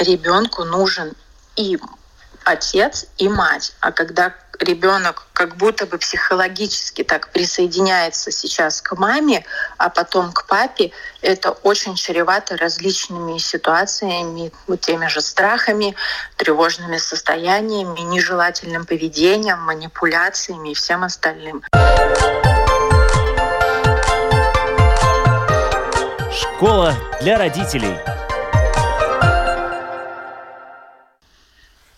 ребенку нужен и отец, и мать. А когда ребенок как будто бы психологически так присоединяется сейчас к маме, а потом к папе, это очень чревато различными ситуациями, вот теми же страхами, тревожными состояниями, нежелательным поведением, манипуляциями и всем остальным. Школа для родителей.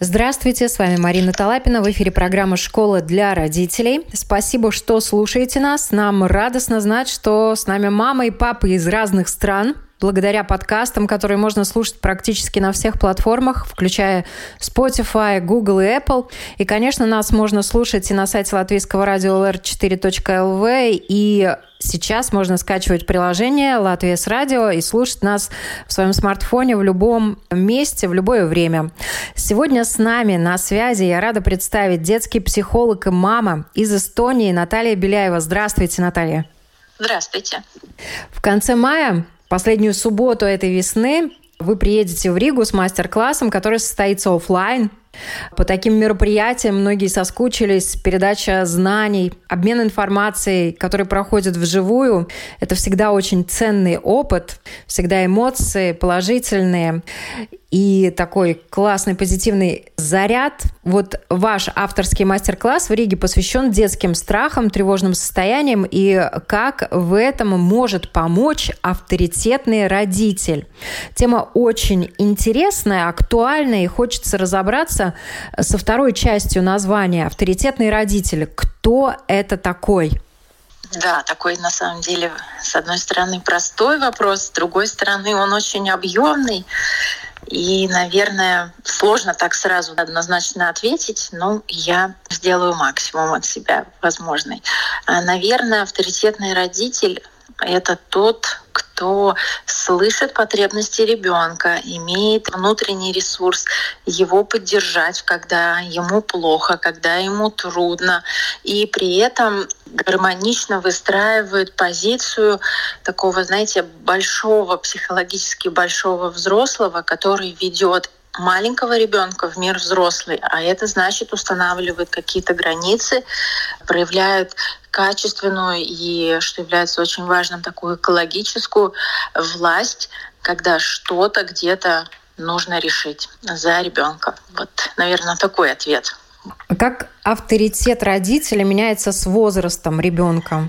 Здравствуйте, с вами Марина Талапина. В эфире программа «Школа для родителей». Спасибо, что слушаете нас. Нам радостно знать, что с нами мама и папа из разных стран благодаря подкастам, которые можно слушать практически на всех платформах, включая Spotify, Google и Apple. И, конечно, нас можно слушать и на сайте латвийского радио lr4.lv, и сейчас можно скачивать приложение «Латвия с радио» и слушать нас в своем смартфоне в любом месте, в любое время. Сегодня с нами на связи я рада представить детский психолог и мама из Эстонии Наталья Беляева. Здравствуйте, Наталья. Здравствуйте. В конце мая последнюю субботу этой весны вы приедете в Ригу с мастер-классом, который состоится офлайн. По таким мероприятиям многие соскучились. Передача знаний, обмен информацией, который проходит вживую, это всегда очень ценный опыт, всегда эмоции положительные и такой классный позитивный заряд. Вот ваш авторский мастер-класс в Риге посвящен детским страхам, тревожным состояниям и как в этом может помочь авторитетный родитель. Тема очень интересная, актуальная и хочется разобраться со второй частью названия «Авторитетный родитель». Кто это такой? Да, такой на самом деле, с одной стороны, простой вопрос, с другой стороны, он очень объемный. И, наверное, сложно так сразу однозначно ответить, но я сделаю максимум от себя возможный. А, наверное, авторитетный родитель это тот, кто слышит потребности ребенка, имеет внутренний ресурс его поддержать, когда ему плохо, когда ему трудно, и при этом гармонично выстраивает позицию такого, знаете, большого, психологически большого взрослого, который ведет маленького ребенка в мир взрослый, а это значит устанавливает какие-то границы, проявляет качественную и, что является очень важным, такую экологическую власть, когда что-то где-то нужно решить за ребенка. Вот, наверное, такой ответ. Как авторитет родителя меняется с возрастом ребенка?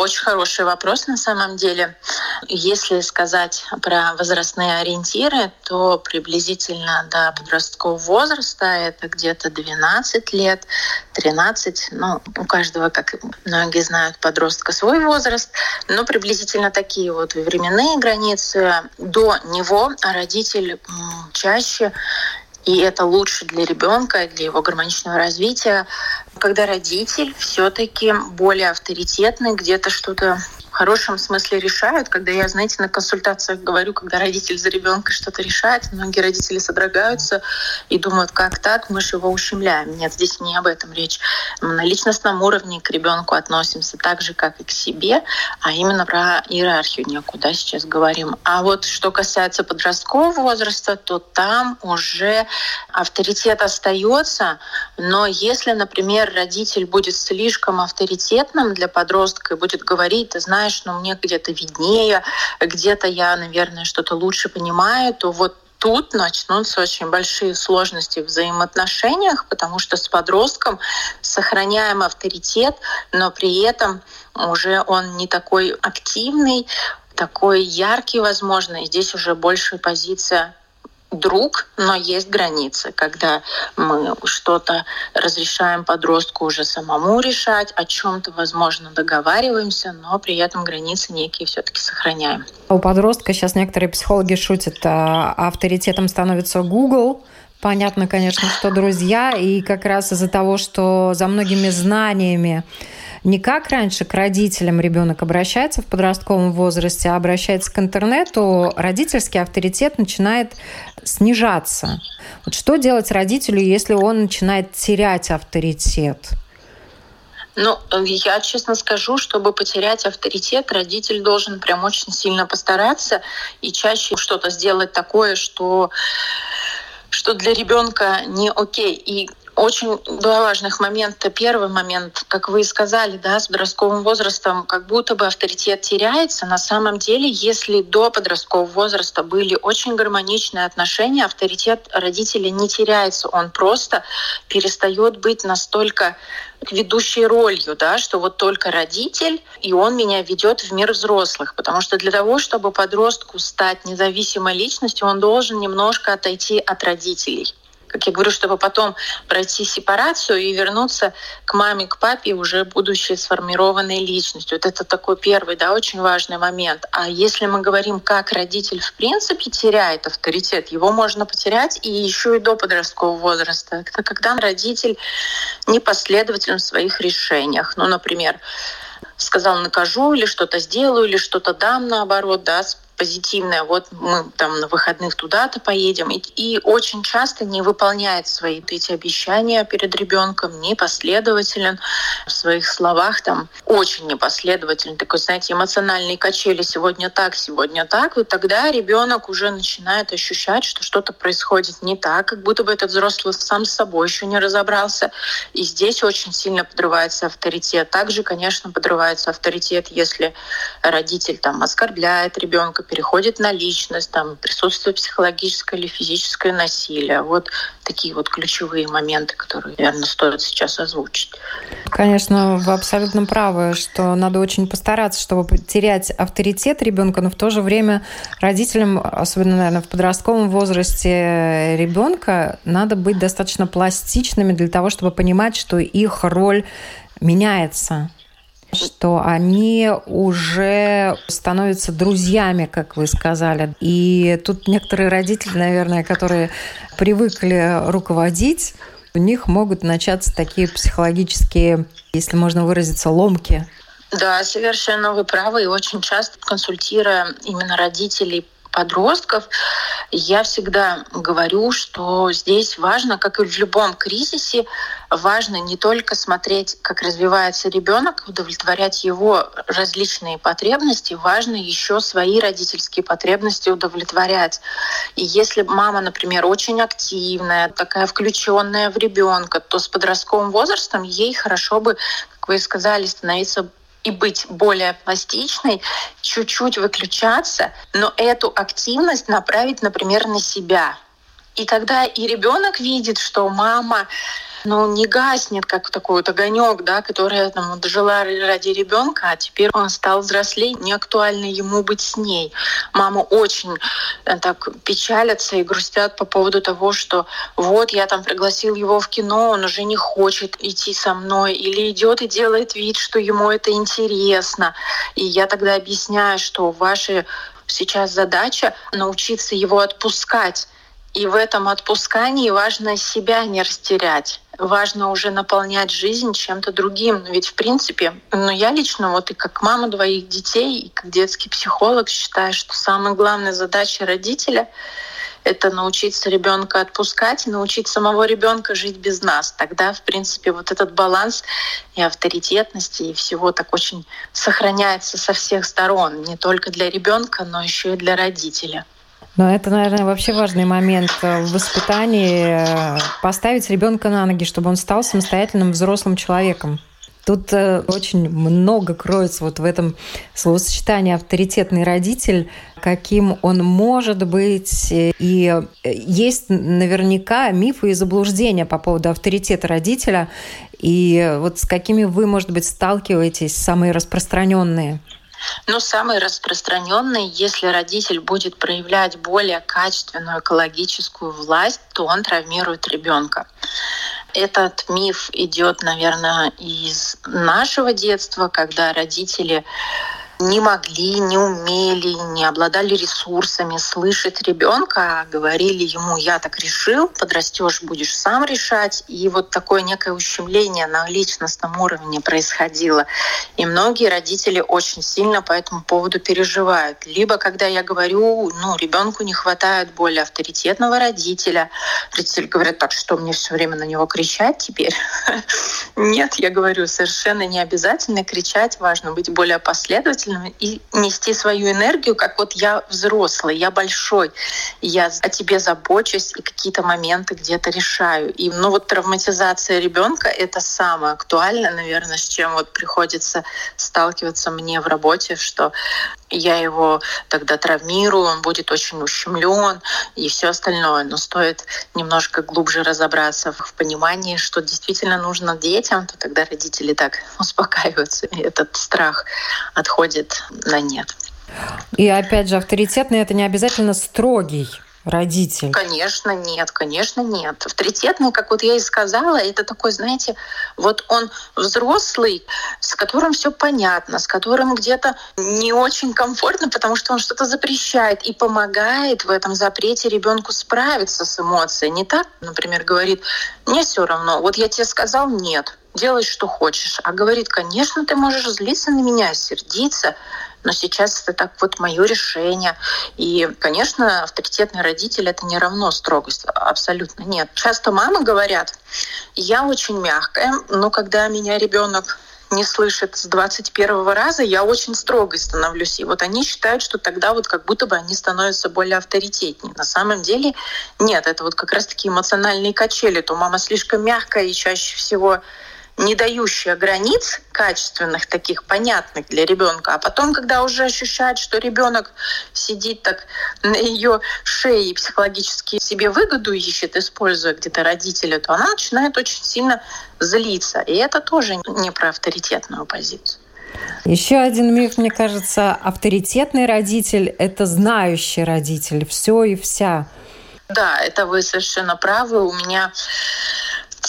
Очень хороший вопрос на самом деле. Если сказать про возрастные ориентиры, то приблизительно до подросткового возраста это где-то 12 лет, 13. Ну, у каждого, как многие знают, подростка свой возраст, но приблизительно такие вот временные границы. До него родитель чаще и это лучше для ребенка, для его гармоничного развития, когда родитель все-таки более авторитетный, где-то что-то хорошем смысле решают. Когда я, знаете, на консультациях говорю, когда родитель за ребенка что-то решает, многие родители содрогаются и думают, как так, мы же его ущемляем. Нет, здесь не об этом речь. Мы на личностном уровне к ребенку относимся так же, как и к себе, а именно про иерархию некую, да, сейчас говорим. А вот что касается подросткового возраста, то там уже авторитет остается, но если, например, родитель будет слишком авторитетным для подростка и будет говорить, ты знаешь, знаешь, но мне где-то виднее, где-то я, наверное, что-то лучше понимаю, то вот тут начнутся очень большие сложности в взаимоотношениях, потому что с подростком сохраняем авторитет, но при этом уже он не такой активный, такой яркий, возможно, и здесь уже больше позиция друг, но есть границы, когда мы что-то разрешаем подростку уже самому решать, о чем-то, возможно, договариваемся, но при этом границы некие все-таки сохраняем. У подростка сейчас некоторые психологи шутят, а авторитетом становится Google, Понятно, конечно, что друзья, и как раз из-за того, что за многими знаниями не как раньше к родителям ребенок обращается в подростковом возрасте, а обращается к интернету, родительский авторитет начинает снижаться. Вот что делать родителю, если он начинает терять авторитет? Ну, я честно скажу, чтобы потерять авторитет, родитель должен прям очень сильно постараться и чаще что-то сделать такое, что что для ребенка не окей. И очень два важных момента. Первый момент, как вы сказали, да, с подростковым возрастом как будто бы авторитет теряется. На самом деле, если до подросткового возраста были очень гармоничные отношения, авторитет родителя не теряется. Он просто перестает быть настолько ведущей ролью, да, что вот только родитель, и он меня ведет в мир взрослых. Потому что для того, чтобы подростку стать независимой личностью, он должен немножко отойти от родителей как я говорю, чтобы потом пройти сепарацию и вернуться к маме, к папе, уже будучи сформированной личностью. Вот это такой первый, да, очень важный момент. А если мы говорим, как родитель в принципе теряет авторитет, его можно потерять и еще и до подросткового возраста. Это когда родитель непоследователен в своих решениях. Ну, например, сказал накажу или что-то сделаю, или что-то дам наоборот, да, позитивное, вот мы там на выходных туда-то поедем, и, и очень часто не выполняет свои эти обещания перед ребенком, непоследователен в своих словах, там очень непоследователен, такой, знаете, эмоциональные качели сегодня так, сегодня так, и тогда ребенок уже начинает ощущать, что что-то происходит не так, как будто бы этот взрослый сам с собой еще не разобрался, и здесь очень сильно подрывается авторитет. Также, конечно, подрывается авторитет, если родитель там оскорбляет ребенка, переходит на личность, там присутствует психологическое или физическое насилие. Вот такие вот ключевые моменты, которые, наверное, стоит сейчас озвучить. Конечно, вы абсолютно правы, что надо очень постараться, чтобы терять авторитет ребенка, но в то же время родителям, особенно, наверное, в подростковом возрасте ребенка, надо быть достаточно пластичными для того, чтобы понимать, что их роль меняется что они уже становятся друзьями, как вы сказали. И тут некоторые родители, наверное, которые привыкли руководить, у них могут начаться такие психологические, если можно выразиться, ломки. Да, совершенно вы правы. И очень часто консультируя именно родителей подростков, я всегда говорю, что здесь важно, как и в любом кризисе, важно не только смотреть, как развивается ребенок, удовлетворять его различные потребности, важно еще свои родительские потребности удовлетворять. И если мама, например, очень активная, такая включенная в ребенка, то с подростковым возрастом ей хорошо бы, как вы сказали, становиться и быть более пластичной, чуть-чуть выключаться, но эту активность направить, например, на себя. И тогда и ребенок видит, что мама ну, не гаснет, как такой вот огонек, да, который там вот, жила ради ребенка, а теперь он стал взрослее, не актуально ему быть с ней. Мама очень э, так печалятся и грустят по поводу того, что вот я там пригласил его в кино, он уже не хочет идти со мной, или идет и делает вид, что ему это интересно. И я тогда объясняю, что ваша сейчас задача научиться его отпускать. И в этом отпускании важно себя не растерять важно уже наполнять жизнь чем-то другим. Ведь, в принципе, ну, я лично, вот и как мама двоих детей, и как детский психолог считаю, что самая главная задача родителя это научиться ребенка отпускать научить самого ребенка жить без нас. Тогда, в принципе, вот этот баланс и авторитетности и всего так очень сохраняется со всех сторон, не только для ребенка, но еще и для родителя. Но это, наверное, вообще важный момент в воспитании поставить ребенка на ноги, чтобы он стал самостоятельным взрослым человеком. Тут э, очень много кроется вот в этом словосочетании авторитетный родитель, каким он может быть. И есть наверняка мифы и заблуждения по поводу авторитета родителя. И вот с какими вы, может быть, сталкиваетесь, самые распространенные? Ну, самый распространенный, если родитель будет проявлять более качественную экологическую власть, то он травмирует ребенка. Этот миф идет, наверное, из нашего детства, когда родители не могли, не умели, не обладали ресурсами слышать ребенка, а говорили ему, я так решил, подрастешь, будешь сам решать. И вот такое некое ущемление на личностном уровне происходило. И многие родители очень сильно по этому поводу переживают. Либо когда я говорю, ну, ребенку не хватает более авторитетного родителя, родители говорят, так что мне все время на него кричать теперь? Нет, я говорю, совершенно не обязательно кричать, важно быть более последовательным обязательно и нести свою энергию, как вот я взрослый, я большой, я о тебе забочусь и какие-то моменты где-то решаю. И ну вот травматизация ребенка это самое актуальное, наверное, с чем вот приходится сталкиваться мне в работе, что я его тогда травмирую, он будет очень ущемлен и все остальное. Но стоит немножко глубже разобраться в понимании, что действительно нужно детям, то тогда родители так успокаиваются, и этот страх отходит на нет. И опять же, авторитетный это не обязательно строгий родитель? Конечно, нет, конечно, нет. Авторитетный, как вот я и сказала, это такой, знаете, вот он взрослый, с которым все понятно, с которым где-то не очень комфортно, потому что он что-то запрещает и помогает в этом запрете ребенку справиться с эмоцией. Не так, например, говорит, мне все равно, вот я тебе сказал нет, делай, что хочешь. А говорит, конечно, ты можешь злиться на меня, сердиться, но сейчас это так вот мое решение. И, конечно, авторитетный родитель это не равно строгость. Абсолютно нет. Часто мамы говорят, я очень мягкая, но когда меня ребенок не слышит с 21 раза, я очень строгой становлюсь. И вот они считают, что тогда вот как будто бы они становятся более авторитетнее. На самом деле нет, это вот как раз-таки эмоциональные качели. То мама слишком мягкая и чаще всего не дающая границ качественных, таких понятных для ребенка. А потом, когда уже ощущает, что ребенок сидит так на ее шее и психологически себе выгоду ищет, используя где-то родителя, то она начинает очень сильно злиться. И это тоже не про авторитетную позицию. Еще один миф, мне кажется, авторитетный родитель – это знающий родитель, все и вся. Да, это вы совершенно правы. У меня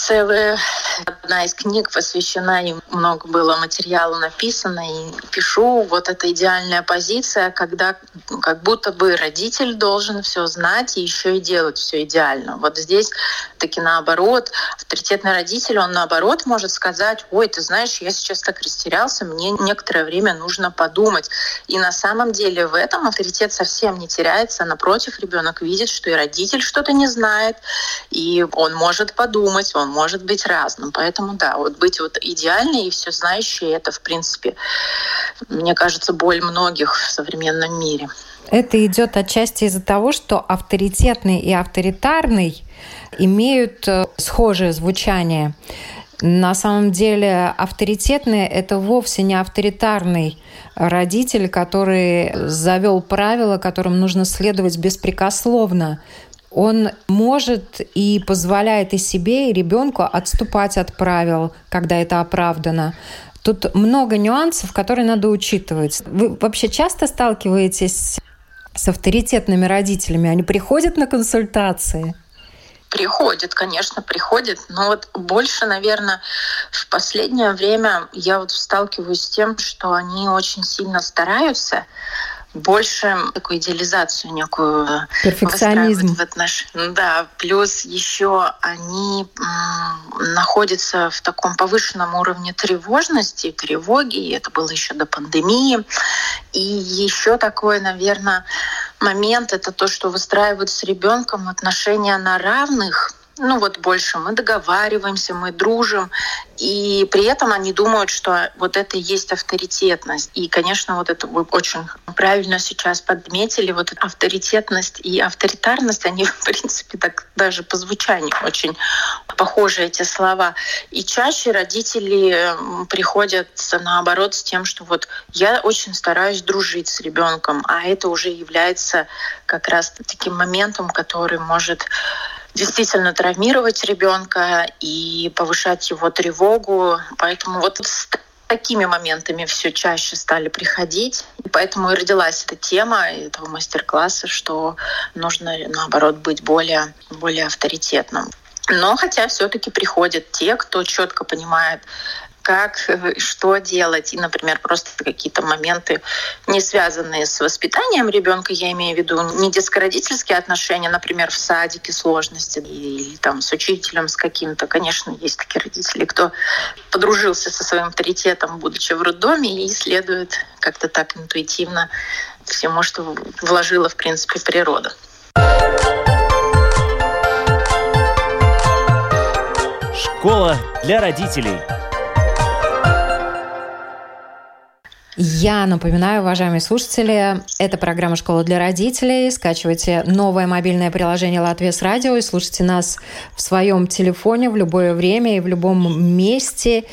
целая одна из книг посвящена, и много было материала написано, и пишу, вот эта идеальная позиция, когда как будто бы родитель должен все знать и еще и делать все идеально. Вот здесь таки наоборот, авторитетный родитель, он наоборот может сказать, ой, ты знаешь, я сейчас так растерялся, мне некоторое время нужно подумать. И на самом деле в этом авторитет совсем не теряется, напротив, ребенок видит, что и родитель что-то не знает, и он может подумать, он может быть разным. Поэтому да, вот быть вот идеальной и все знающей, это в принципе, мне кажется, боль многих в современном мире. Это идет отчасти из-за того, что авторитетный и авторитарный имеют э, схожее звучание. На самом деле авторитетный – это вовсе не авторитарный родитель, который завел правила, которым нужно следовать беспрекословно. Он может и позволяет и себе, и ребенку отступать от правил, когда это оправдано. Тут много нюансов, которые надо учитывать. Вы вообще часто сталкиваетесь с авторитетными родителями? Они приходят на консультации? Приходит, конечно, приходит, но вот больше, наверное, в последнее время я вот сталкиваюсь с тем, что они очень сильно стараются больше такую идеализацию некую Перфекционизм. в отнош... Да, плюс еще они находятся в таком повышенном уровне тревожности, тревоги, и это было еще до пандемии. И еще такое, наверное, момент это то, что выстраивают с ребенком отношения на равных, ну вот больше мы договариваемся, мы дружим, и при этом они думают, что вот это и есть авторитетность. И, конечно, вот это вы очень правильно сейчас подметили, вот авторитетность и авторитарность, они, в принципе, так даже по звучанию очень похожи эти слова. И чаще родители приходят наоборот с тем, что вот я очень стараюсь дружить с ребенком, а это уже является как раз таким моментом, который может действительно травмировать ребенка и повышать его тревогу. Поэтому вот с такими моментами все чаще стали приходить. И поэтому и родилась эта тема этого мастер-класса, что нужно, наоборот, быть более, более авторитетным. Но хотя все-таки приходят те, кто четко понимает как, э, что делать. И, например, просто какие-то моменты, не связанные с воспитанием ребенка, я имею в виду не детско-родительские отношения, например, в садике сложности или там с учителем, с каким-то. Конечно, есть такие родители, кто подружился со своим авторитетом, будучи в роддоме, и следует как-то так интуитивно всему, что вложила, в принципе, природа. Школа для родителей. Я напоминаю, уважаемые слушатели, это программа «Школа для родителей». Скачивайте новое мобильное приложение «Латвия с радио» и слушайте нас в своем телефоне в любое время и в любом месте.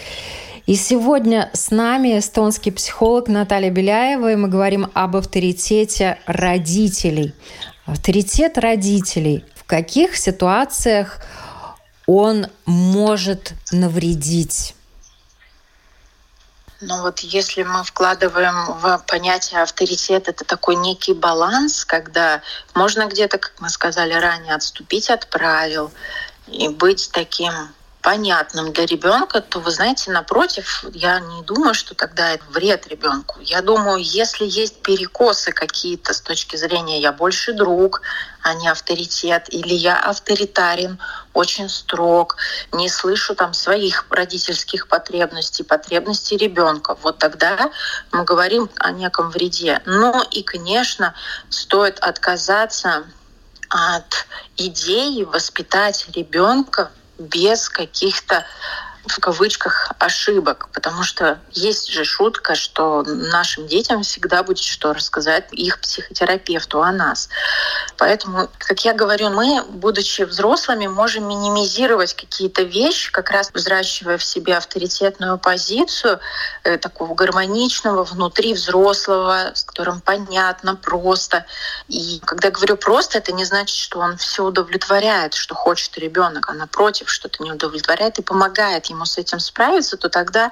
И сегодня с нами эстонский психолог Наталья Беляева, и мы говорим об авторитете родителей. Авторитет родителей. В каких ситуациях он может навредить? Ну вот если мы вкладываем в понятие авторитет, это такой некий баланс, когда можно где-то, как мы сказали ранее, отступить от правил и быть таким понятным для ребенка, то вы знаете, напротив, я не думаю, что тогда это вред ребенку. Я думаю, если есть перекосы какие-то с точки зрения я больше друг, а не авторитет, или я авторитарен, очень строг, не слышу там своих родительских потребностей, потребностей ребенка, вот тогда мы говорим о неком вреде. Но и, конечно, стоит отказаться от идеи воспитать ребенка без каких-то в кавычках ошибок, потому что есть же шутка, что нашим детям всегда будет что рассказать их психотерапевту о нас. Поэтому, как я говорю, мы, будучи взрослыми, можем минимизировать какие-то вещи, как раз взращивая в себе авторитетную позицию э, такого гармоничного внутри взрослого, с которым понятно, просто. И когда говорю просто, это не значит, что он все удовлетворяет, что хочет ребенок, а напротив, что-то не удовлетворяет и помогает ему с этим справиться, то тогда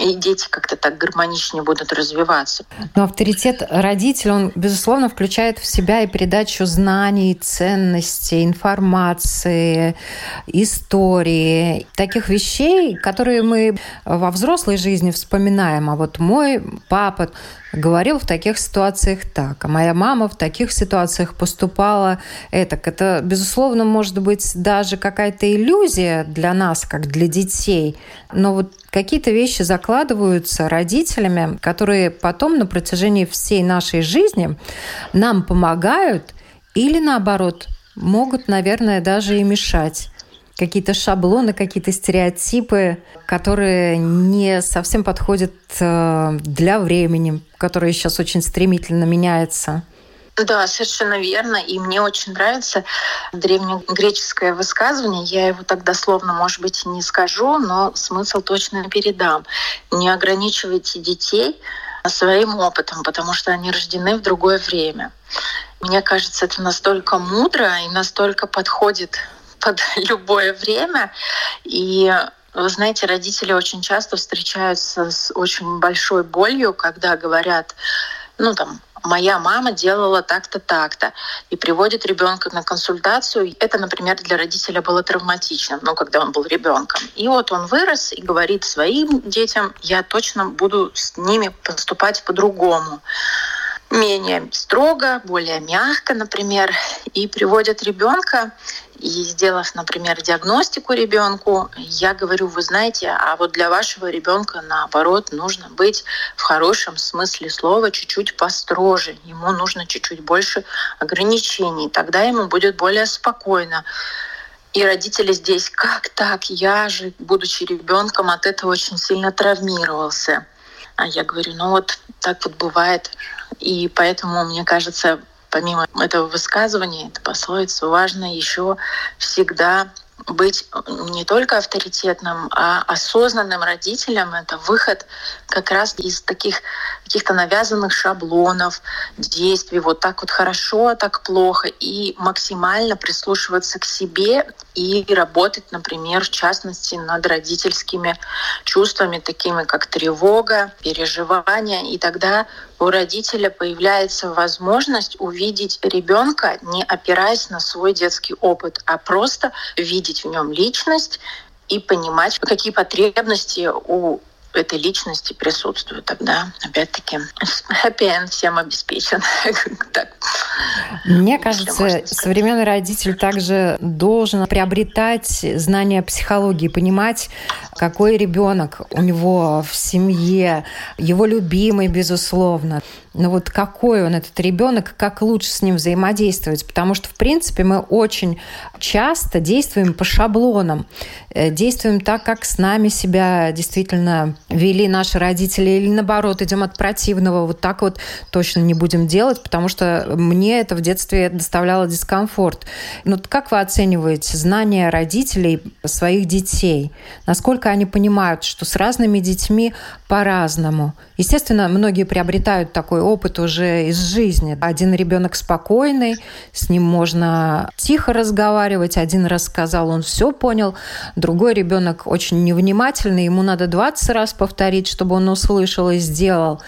и дети как-то так гармоничнее будут развиваться. Но авторитет родителя, он, безусловно, включает в себя и передачу знаний, ценностей, информации, истории, таких вещей, которые мы во взрослой жизни вспоминаем. А вот мой папа говорил в таких ситуациях так, а моя мама в таких ситуациях поступала это. Это, безусловно, может быть даже какая-то иллюзия для нас, как для детей, но вот какие-то вещи закладываются родителями, которые потом на протяжении всей нашей жизни нам помогают или, наоборот, могут, наверное, даже и мешать какие-то шаблоны, какие-то стереотипы, которые не совсем подходят э, для времени, которое сейчас очень стремительно меняется. Да, совершенно верно. И мне очень нравится древнегреческое высказывание. Я его так дословно, может быть, не скажу, но смысл точно передам. Не ограничивайте детей своим опытом, потому что они рождены в другое время. Мне кажется, это настолько мудро и настолько подходит под любое время. И вы знаете, родители очень часто встречаются с очень большой болью, когда говорят, ну там, моя мама делала так-то, так-то, и приводит ребенка на консультацию. Это, например, для родителя было травматично, ну, когда он был ребенком. И вот он вырос и говорит своим детям, я точно буду с ними поступать по-другому менее строго, более мягко, например, и приводят ребенка, и сделав, например, диагностику ребенку, я говорю, вы знаете, а вот для вашего ребенка наоборот нужно быть в хорошем смысле слова чуть-чуть построже. Ему нужно чуть-чуть больше ограничений. Тогда ему будет более спокойно. И родители здесь, как так? Я же, будучи ребенком, от этого очень сильно травмировался. А я говорю, ну вот так вот бывает. И поэтому, мне кажется, помимо этого высказывания, этой пословицы, важно еще всегда быть не только авторитетным, а осознанным родителем — это выход как раз из таких каких-то навязанных шаблонов, действий, вот так вот хорошо, а так плохо, и максимально прислушиваться к себе и работать, например, в частности, над родительскими чувствами, такими как тревога, переживания, и тогда у родителя появляется возможность увидеть ребенка, не опираясь на свой детский опыт, а просто видеть в нем личность и понимать, какие потребности у этой личности присутствуют, тогда опять-таки happy end всем обеспечен. так. Мне кажется, современный родитель также должен приобретать знания психологии, понимать, какой ребенок у него в семье, его любимый, безусловно. Но вот какой он, этот ребенок, как лучше с ним взаимодействовать. Потому что, в принципе, мы очень часто действуем по шаблонам, э, действуем так, как с нами себя действительно вели наши родители, или наоборот, идем от противного, вот так вот точно не будем делать, потому что мне это в детстве доставляло дискомфорт. Ну, как вы оцениваете знания родителей своих детей? Насколько они понимают, что с разными детьми по-разному? Естественно, многие приобретают такой опыт уже из жизни. Один ребенок спокойный, с ним можно тихо разговаривать, один раз сказал, он все понял, другой ребенок очень невнимательный, ему надо 20 раз повторить, чтобы он услышал и сделал.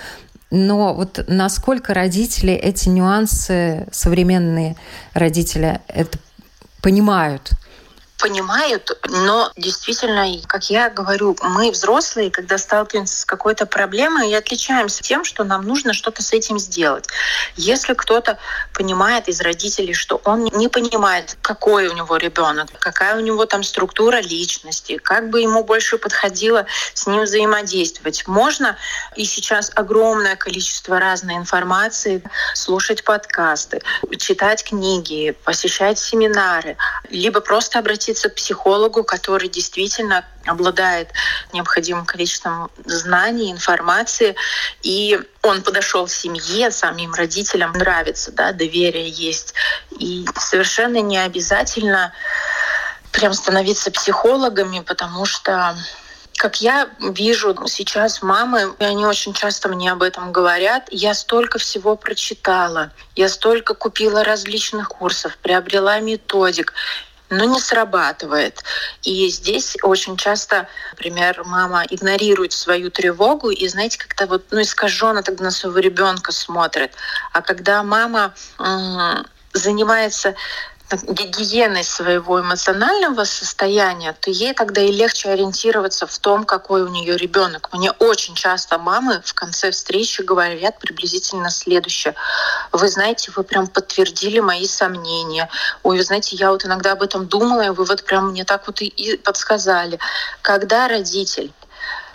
Но вот насколько родители эти нюансы, современные родители, это понимают? Понимают, но действительно, как я говорю, мы взрослые, когда сталкиваемся с какой-то проблемой, и отличаемся тем, что нам нужно что-то с этим сделать. Если кто-то понимает из родителей, что он не понимает, какой у него ребенок, какая у него там структура личности, как бы ему больше подходило с ним взаимодействовать. Можно и сейчас огромное количество разной информации, слушать подкасты, читать книги, посещать семинары, либо просто обратиться обратиться к психологу, который действительно обладает необходимым количеством знаний, информации, и он подошел к семье, самим родителям нравится, да, доверие есть. И совершенно не обязательно прям становиться психологами, потому что как я вижу сейчас мамы, и они очень часто мне об этом говорят, я столько всего прочитала, я столько купила различных курсов, приобрела методик но не срабатывает. И здесь очень часто, например, мама игнорирует свою тревогу и, знаете, как-то вот, ну, искаженно тогда на своего ребенка смотрит. А когда мама занимается гигиеной своего эмоционального состояния, то ей тогда и легче ориентироваться в том, какой у нее ребенок. Мне очень часто мамы в конце встречи говорят приблизительно следующее. Вы знаете, вы прям подтвердили мои сомнения. Ой, вы знаете, я вот иногда об этом думала, и вы вот прям мне так вот и подсказали. Когда родитель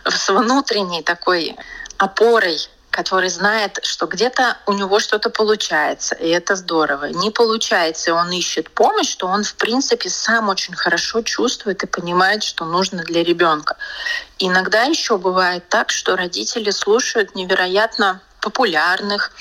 с внутренней такой опорой который знает, что где-то у него что-то получается, и это здорово. Не получается, и он ищет помощь, что он, в принципе, сам очень хорошо чувствует и понимает, что нужно для ребенка. Иногда еще бывает так, что родители слушают невероятно популярных,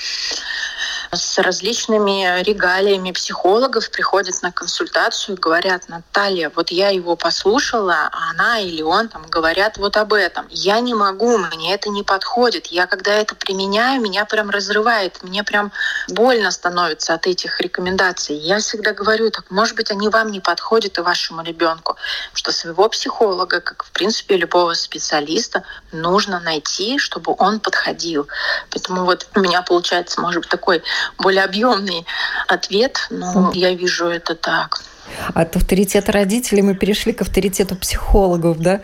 с различными регалиями психологов приходят на консультацию говорят, Наталья, вот я его послушала, а она или он там говорят вот об этом. Я не могу, мне это не подходит. Я когда это применяю, меня прям разрывает, мне прям больно становится от этих рекомендаций. Я всегда говорю, так может быть они вам не подходят и вашему ребенку, что своего психолога, как в принципе любого специалиста, нужно найти, чтобы он подходил. Поэтому вот у меня получается, может быть, такой более объемный ответ, но я вижу это так. От авторитета родителей мы перешли к авторитету психологов, да?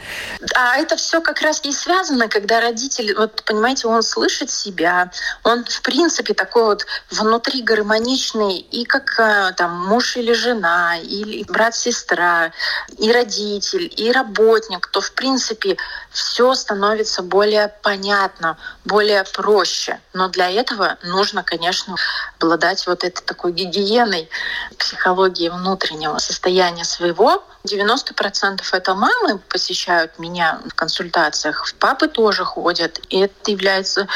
А это все как раз и связано, когда родитель, вот понимаете, он слышит себя, он в принципе такой вот внутри гармоничный, и как э, там муж или жена, или брат-сестра, и родитель, и работник, то в принципе все становится более понятно, более проще. Но для этого нужно, конечно, обладать вот этой такой гигиеной психологии внутреннего состояния своего. 90% это мамы посещают меня в консультациях, папы тоже ходят, и это является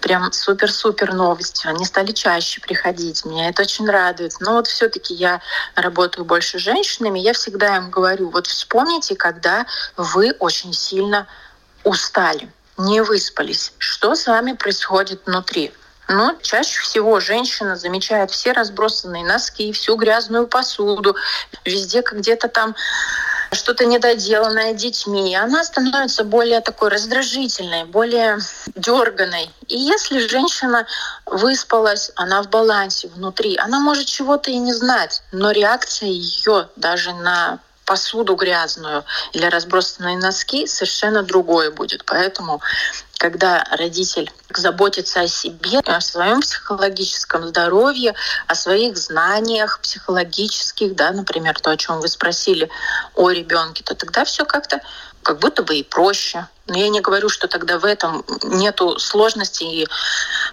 прям супер-супер новостью. Они стали чаще приходить, меня это очень радует. Но вот все-таки я работаю больше с женщинами, я всегда им говорю, вот вспомните, когда вы очень сильно устали, не выспались, что с вами происходит внутри. Но чаще всего женщина замечает все разбросанные носки, всю грязную посуду, везде где-то там что-то недоделанное детьми, и она становится более такой раздражительной, более дерганой. И если женщина выспалась, она в балансе внутри, она может чего-то и не знать, но реакция ее даже на посуду грязную или разбросанные носки совершенно другое будет. Поэтому когда родитель заботится о себе, о своем психологическом здоровье, о своих знаниях психологических, да, например, то, о чем вы спросили о ребенке, то тогда все как-то как будто бы и проще. Но я не говорю, что тогда в этом нету сложности и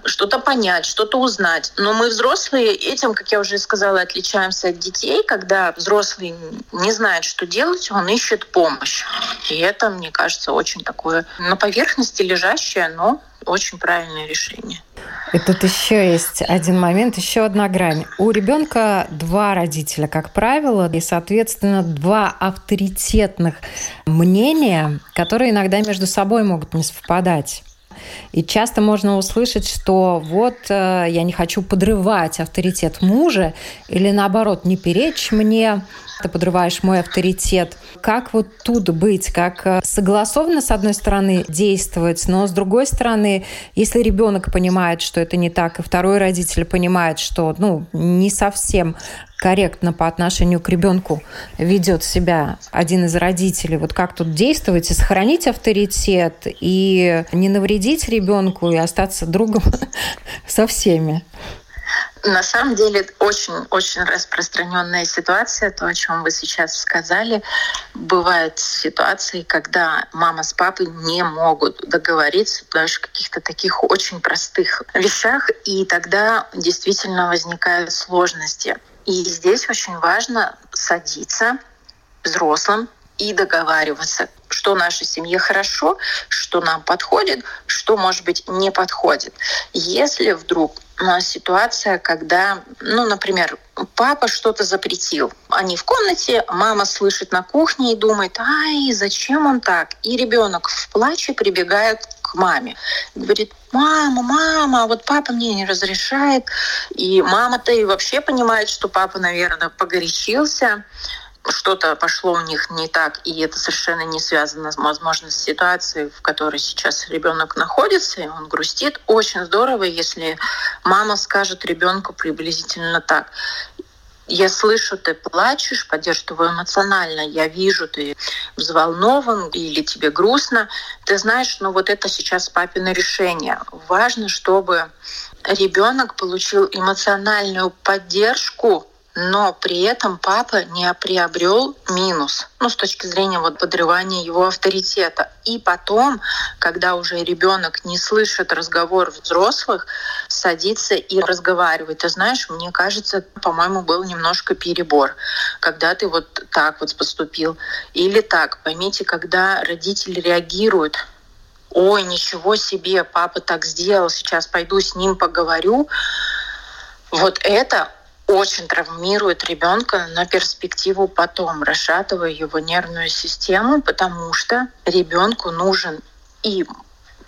что-то понять, что-то узнать. Но мы взрослые этим, как я уже сказала, отличаемся от детей, когда взрослый не знает, что делать, он ищет помощь. И это, мне кажется, очень такое на поверхности лежащее, но очень правильное решение. И тут еще есть один момент, еще одна грань. У ребенка два родителя, как правило, и, соответственно, два авторитетных мнения, которые иногда между собой могут не совпадать. И часто можно услышать, что вот э, я не хочу подрывать авторитет мужа или наоборот не перечь мне, ты подрываешь мой авторитет. Как вот тут быть? Как э, согласованно, с одной стороны, действовать, но с другой стороны, если ребенок понимает, что это не так, и второй родитель понимает, что ну, не совсем корректно по отношению к ребенку ведет себя один из родителей, вот как тут действовать и сохранить авторитет, и не навредить ребенку, и остаться другом со всеми? На самом деле очень-очень распространенная ситуация, то, о чем вы сейчас сказали. Бывают ситуации, когда мама с папой не могут договориться даже в каких-то таких очень простых вещах, и тогда действительно возникают сложности. И здесь очень важно садиться взрослым и договариваться, что нашей семье хорошо, что нам подходит, что, может быть, не подходит. Если вдруг ситуация, когда, ну, например, папа что-то запретил. Они в комнате, мама слышит на кухне и думает, ай, зачем он так? И ребенок в плаче прибегает к маме. Говорит, мама, мама, вот папа мне не разрешает. И мама-то и вообще понимает, что папа, наверное, погорячился что-то пошло у них не так, и это совершенно не связано, возможно, с ситуацией, в которой сейчас ребенок находится, и он грустит. Очень здорово, если мама скажет ребенку приблизительно так. Я слышу, ты плачешь, поддерживаю эмоционально, я вижу, ты взволнован или тебе грустно. Ты знаешь, ну вот это сейчас папино решение. Важно, чтобы ребенок получил эмоциональную поддержку но при этом папа не приобрел минус, ну, с точки зрения вот подрывания его авторитета. И потом, когда уже ребенок не слышит разговор взрослых, садится и разговаривает. Ты знаешь, мне кажется, по-моему, был немножко перебор, когда ты вот так вот поступил. Или так, поймите, когда родители реагируют ой, ничего себе, папа так сделал, сейчас пойду с ним поговорю. Вот это очень травмирует ребенка на перспективу потом, расшатывая его нервную систему, потому что ребенку нужен и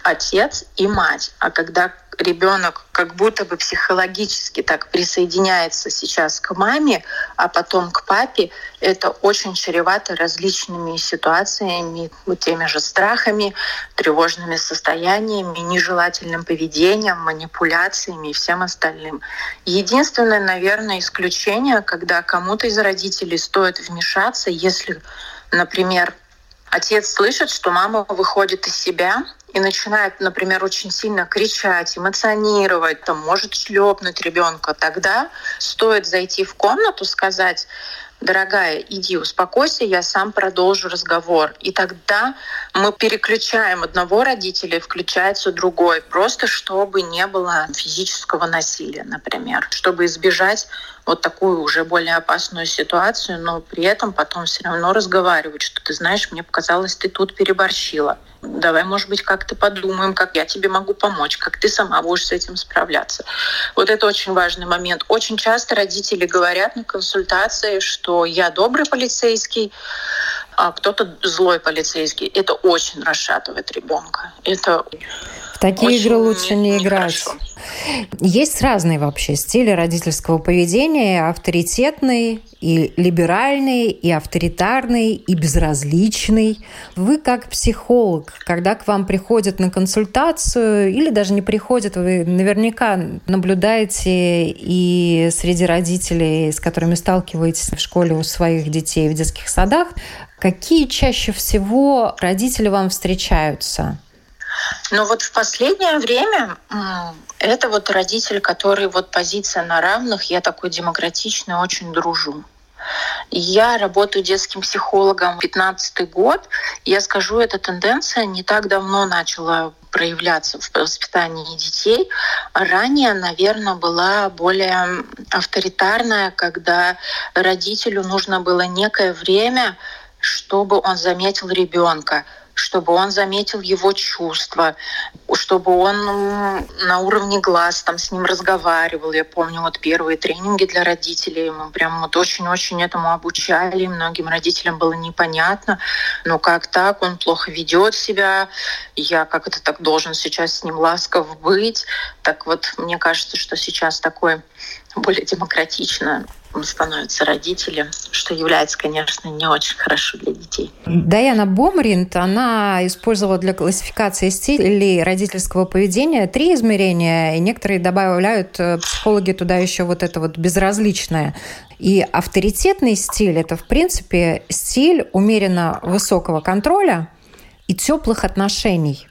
отец и мать. А когда ребенок как будто бы психологически так присоединяется сейчас к маме, а потом к папе, это очень чревато различными ситуациями, вот теми же страхами, тревожными состояниями, нежелательным поведением, манипуляциями и всем остальным. Единственное, наверное, исключение, когда кому-то из родителей стоит вмешаться, если, например, отец слышит, что мама выходит из себя, и начинает, например, очень сильно кричать, эмоционировать, там, может шлепнуть ребенка, тогда стоит зайти в комнату, сказать, дорогая, иди, успокойся, я сам продолжу разговор. И тогда мы переключаем одного родителя, и включается другой, просто чтобы не было физического насилия, например, чтобы избежать вот такую уже более опасную ситуацию, но при этом потом все равно разговаривать, что ты знаешь, мне показалось, ты тут переборщила. Давай, может быть, как-то подумаем, как я тебе могу помочь, как ты сама будешь с этим справляться. Вот это очень важный момент. Очень часто родители говорят на консультации, что я добрый полицейский, а кто-то злой полицейский. Это очень расшатывает ребенка. Это такие игры лучше не играть. Хорошо. Есть разные вообще стили родительского поведения, авторитетный, и либеральный, и авторитарный, и безразличный. Вы как психолог, когда к вам приходят на консультацию, или даже не приходят, вы наверняка наблюдаете и среди родителей, с которыми сталкиваетесь в школе у своих детей в детских садах, какие чаще всего родители вам встречаются? Но вот в последнее время это вот родитель, который вот позиция на равных, я такой демократичный, очень дружу. Я работаю детским психологом 15 год. Я скажу, эта тенденция не так давно начала проявляться в воспитании детей. Ранее, наверное, была более авторитарная, когда родителю нужно было некое время, чтобы он заметил ребенка чтобы он заметил его чувства, чтобы он на уровне глаз там с ним разговаривал. Я помню вот первые тренинги для родителей, мы прям вот очень-очень этому обучали. Многим родителям было непонятно, ну как так, он плохо ведет себя, я как это так должен сейчас с ним ласков быть. Так вот, мне кажется, что сейчас такой более демократично становятся родители, что является, конечно, не очень хорошо для детей. Даяна Бомринт, она использовала для классификации стилей родительского поведения три измерения, и некоторые добавляют э, психологи туда еще вот это вот безразличное. И авторитетный стиль – это, в принципе, стиль умеренно высокого контроля и теплых отношений –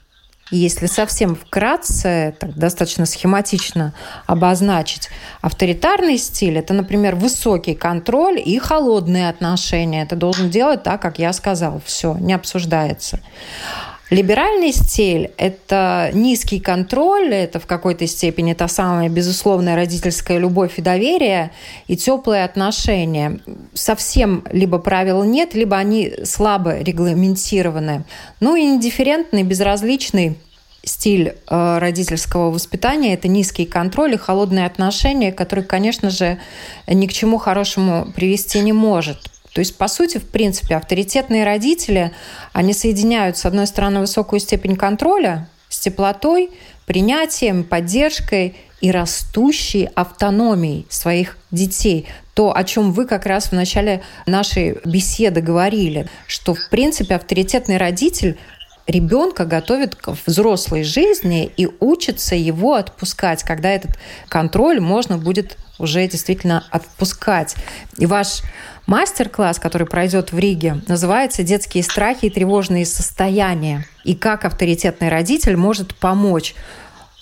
если совсем вкратце, так достаточно схематично обозначить, авторитарный стиль – это, например, высокий контроль и холодные отношения. Это должен делать так, как я сказал. Все, не обсуждается. Либеральный стиль – это низкий контроль, это в какой-то степени та самая безусловная родительская любовь и доверие, и теплые отношения. Совсем либо правил нет, либо они слабо регламентированы. Ну и индифферентный, безразличный стиль э, родительского воспитания – это низкий контроль и холодные отношения, которые, конечно же, ни к чему хорошему привести не может. То есть, по сути, в принципе, авторитетные родители, они соединяют, с одной стороны, высокую степень контроля с теплотой, принятием, поддержкой и растущей автономией своих детей. То, о чем вы как раз в начале нашей беседы говорили, что, в принципе, авторитетный родитель ребенка готовит к взрослой жизни и учится его отпускать, когда этот контроль можно будет уже действительно отпускать. И ваш мастер-класс, который пройдет в Риге, называется «Детские страхи и тревожные состояния» и как авторитетный родитель может помочь.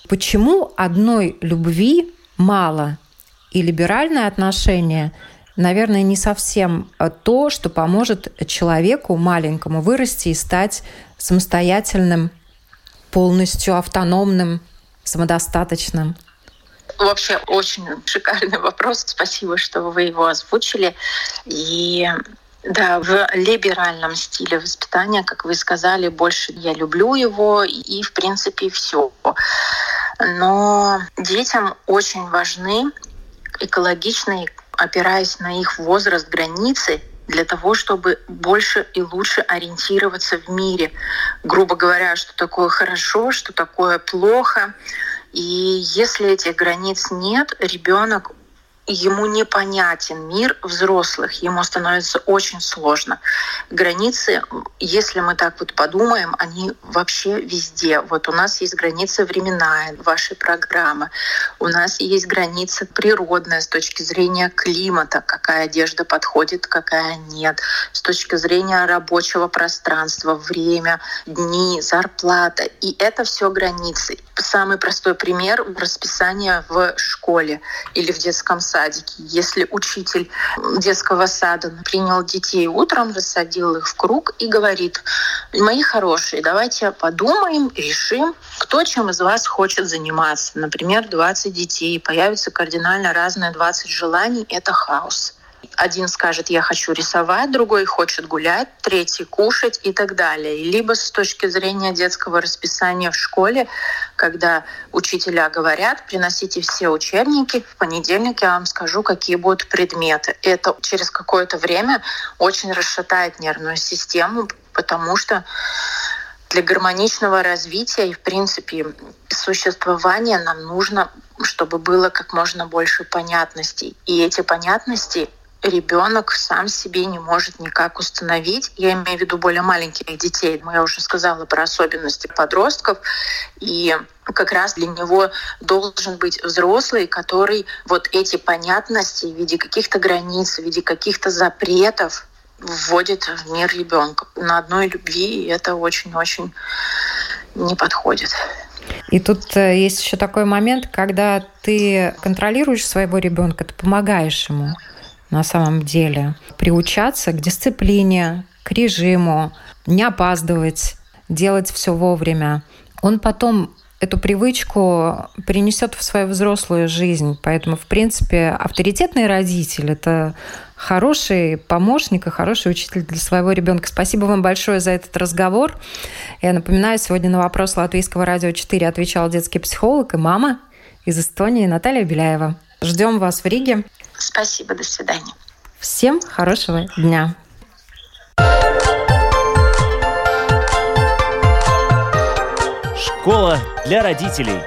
Почему одной любви мало и либеральное отношение – наверное, не совсем то, что поможет человеку маленькому вырасти и стать самостоятельным, полностью автономным, самодостаточным. Вообще очень шикарный вопрос. Спасибо, что вы его озвучили. И да, в либеральном стиле воспитания, как вы сказали, больше я люблю его и, в принципе, все. Но детям очень важны экологичные, опираясь на их возраст, границы, для того, чтобы больше и лучше ориентироваться в мире. Грубо говоря, что такое хорошо, что такое плохо. И если этих границ нет, ребенок ему непонятен мир взрослых, ему становится очень сложно. Границы, если мы так вот подумаем, они вообще везде. Вот у нас есть граница временная вашей программы, у нас есть граница природная с точки зрения климата, какая одежда подходит, какая нет, с точки зрения рабочего пространства, время, дни, зарплата. И это все границы. Самый простой пример — расписание в школе или в детском садике. Если учитель детского сада принял детей утром, рассадил их в круг и говорит, мои хорошие, давайте подумаем, решим, кто чем из вас хочет заниматься. Например, 20 детей, появится кардинально разные 20 желаний, это хаос один скажет, я хочу рисовать, другой хочет гулять, третий кушать и так далее. Либо с точки зрения детского расписания в школе, когда учителя говорят, приносите все учебники, в понедельник я вам скажу, какие будут предметы. Это через какое-то время очень расшатает нервную систему, потому что для гармоничного развития и, в принципе, существования нам нужно, чтобы было как можно больше понятностей. И эти понятности ребенок сам себе не может никак установить. Я имею в виду более маленьких детей. Я уже сказала про особенности подростков. И как раз для него должен быть взрослый, который вот эти понятности в виде каких-то границ, в виде каких-то запретов вводит в мир ребенка на одной любви. И это очень-очень не подходит. И тут э, есть еще такой момент, когда ты контролируешь своего ребенка, ты помогаешь ему на самом деле приучаться к дисциплине, к режиму, не опаздывать, делать все вовремя. Он потом эту привычку принесет в свою взрослую жизнь. Поэтому, в принципе, авторитетный родитель – это хороший помощник и хороший учитель для своего ребенка. Спасибо вам большое за этот разговор. Я напоминаю, сегодня на вопрос Латвийского радио 4 отвечал детский психолог и мама из Эстонии Наталья Беляева. Ждем вас в Риге. Спасибо, до свидания. Всем хорошего дня. Школа для родителей.